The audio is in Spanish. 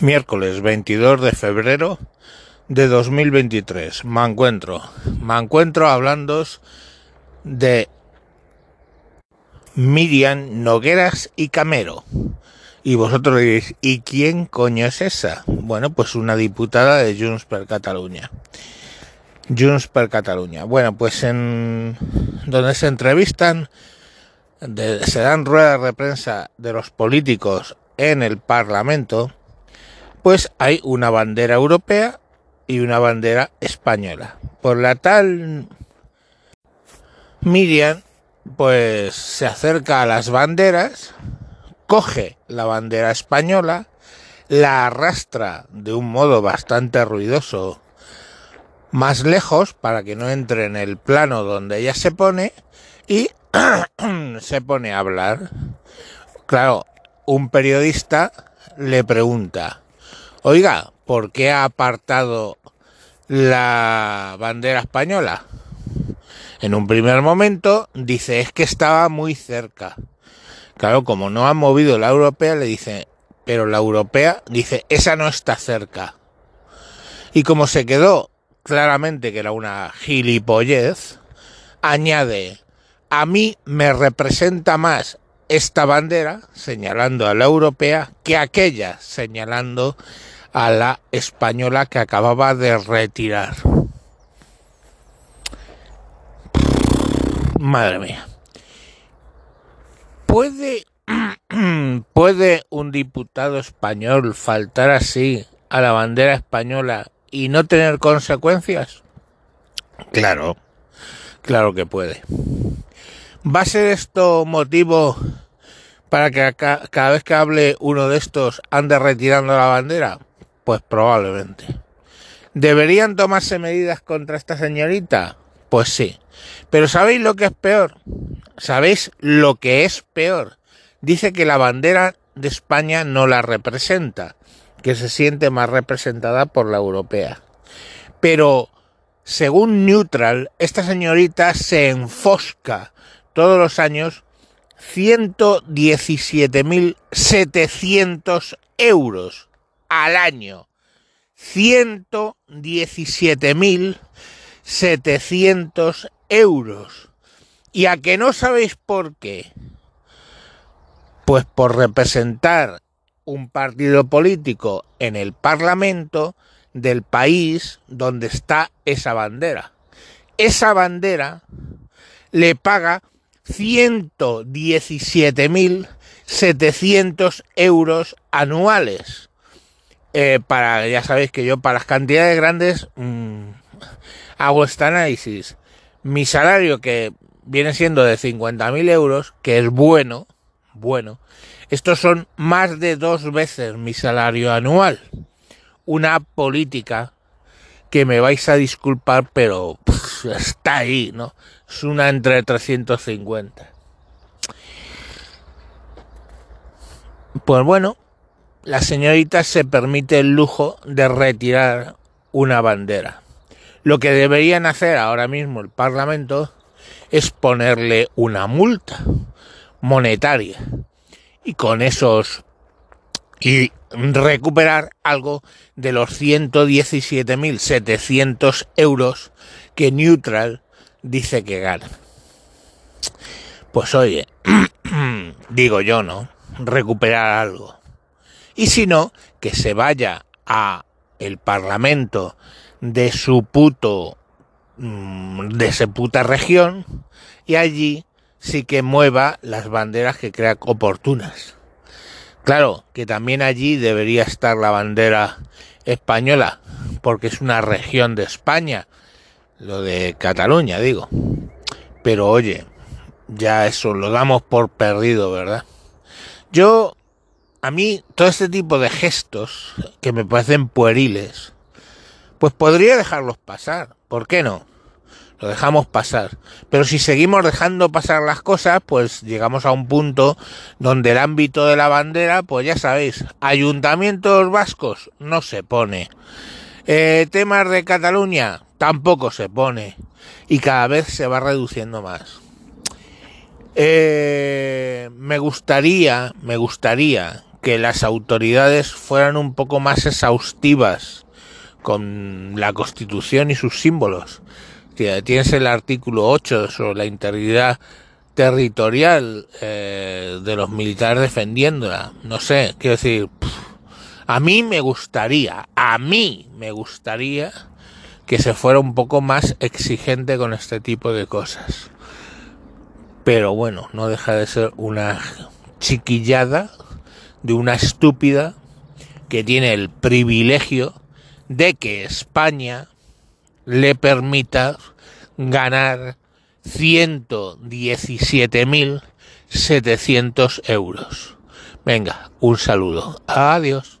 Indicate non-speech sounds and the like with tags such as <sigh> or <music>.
Miércoles 22 de febrero de 2023. Me encuentro. Me encuentro hablando de Miriam Nogueras y Camero. Y vosotros diréis, ¿y quién coño es esa? Bueno, pues una diputada de Junts per Cataluña. Junts per Cataluña. Bueno, pues en donde se entrevistan, se dan ruedas de prensa de los políticos en el Parlamento, pues hay una bandera europea y una bandera española. Por la tal Miriam, pues se acerca a las banderas, coge la bandera española, la arrastra de un modo bastante ruidoso más lejos para que no entre en el plano donde ella se pone y <clears throat> se pone a hablar. Claro, un periodista le pregunta, Oiga, ¿por qué ha apartado la bandera española? En un primer momento dice, es que estaba muy cerca. Claro, como no ha movido la europea, le dice, pero la europea dice, esa no está cerca. Y como se quedó claramente que era una gilipollez, añade, a mí me representa más esta bandera, señalando a la europea, que aquella, señalando a la española que acababa de retirar. Madre mía. ¿Puede, <clears throat> ¿Puede un diputado español faltar así a la bandera española y no tener consecuencias? Claro, claro que puede. ¿Va a ser esto motivo para que cada vez que hable uno de estos ande retirando la bandera? Pues probablemente. ¿Deberían tomarse medidas contra esta señorita? Pues sí. Pero ¿sabéis lo que es peor? ¿Sabéis lo que es peor? Dice que la bandera de España no la representa, que se siente más representada por la europea. Pero, según Neutral, esta señorita se enfosca todos los años 117.700 euros al año. 117.700 euros. ¿Y a que no sabéis por qué? Pues por representar un partido político en el Parlamento del país donde está esa bandera. Esa bandera le paga 117.700 euros anuales. Eh, para, ya sabéis que yo para las cantidades grandes mmm, hago este análisis. Mi salario que viene siendo de 50.000 euros, que es bueno, bueno, estos son más de dos veces mi salario anual. Una política que me vais a disculpar, pero está ahí, ¿no? Es una entre 350. Pues bueno, la señorita se permite el lujo de retirar una bandera. Lo que deberían hacer ahora mismo el Parlamento es ponerle una multa monetaria y con esos y recuperar algo de los 117.700 euros que Neutral dice que gana. Pues oye, <clears throat> digo yo, ¿no? Recuperar algo y si no, que se vaya a el parlamento de su puto mm, de esa puta región y allí sí que mueva las banderas que crea oportunas. Claro, que también allí debería estar la bandera española, porque es una región de España, lo de Cataluña, digo. Pero oye, ya eso lo damos por perdido, ¿verdad? Yo a mí todo este tipo de gestos que me parecen pueriles, pues podría dejarlos pasar. ¿Por qué no? Lo dejamos pasar. Pero si seguimos dejando pasar las cosas, pues llegamos a un punto donde el ámbito de la bandera, pues ya sabéis, ayuntamientos vascos no se pone. Eh, temas de Cataluña tampoco se pone. Y cada vez se va reduciendo más. Eh, me gustaría, me gustaría que las autoridades fueran un poco más exhaustivas con la Constitución y sus símbolos. Tienes el artículo 8 sobre la integridad territorial eh, de los militares defendiéndola. No sé, quiero decir, a mí me gustaría, a mí me gustaría que se fuera un poco más exigente con este tipo de cosas. Pero bueno, no deja de ser una chiquillada de una estúpida que tiene el privilegio de que España le permita ganar 117.700 euros. Venga, un saludo. Adiós.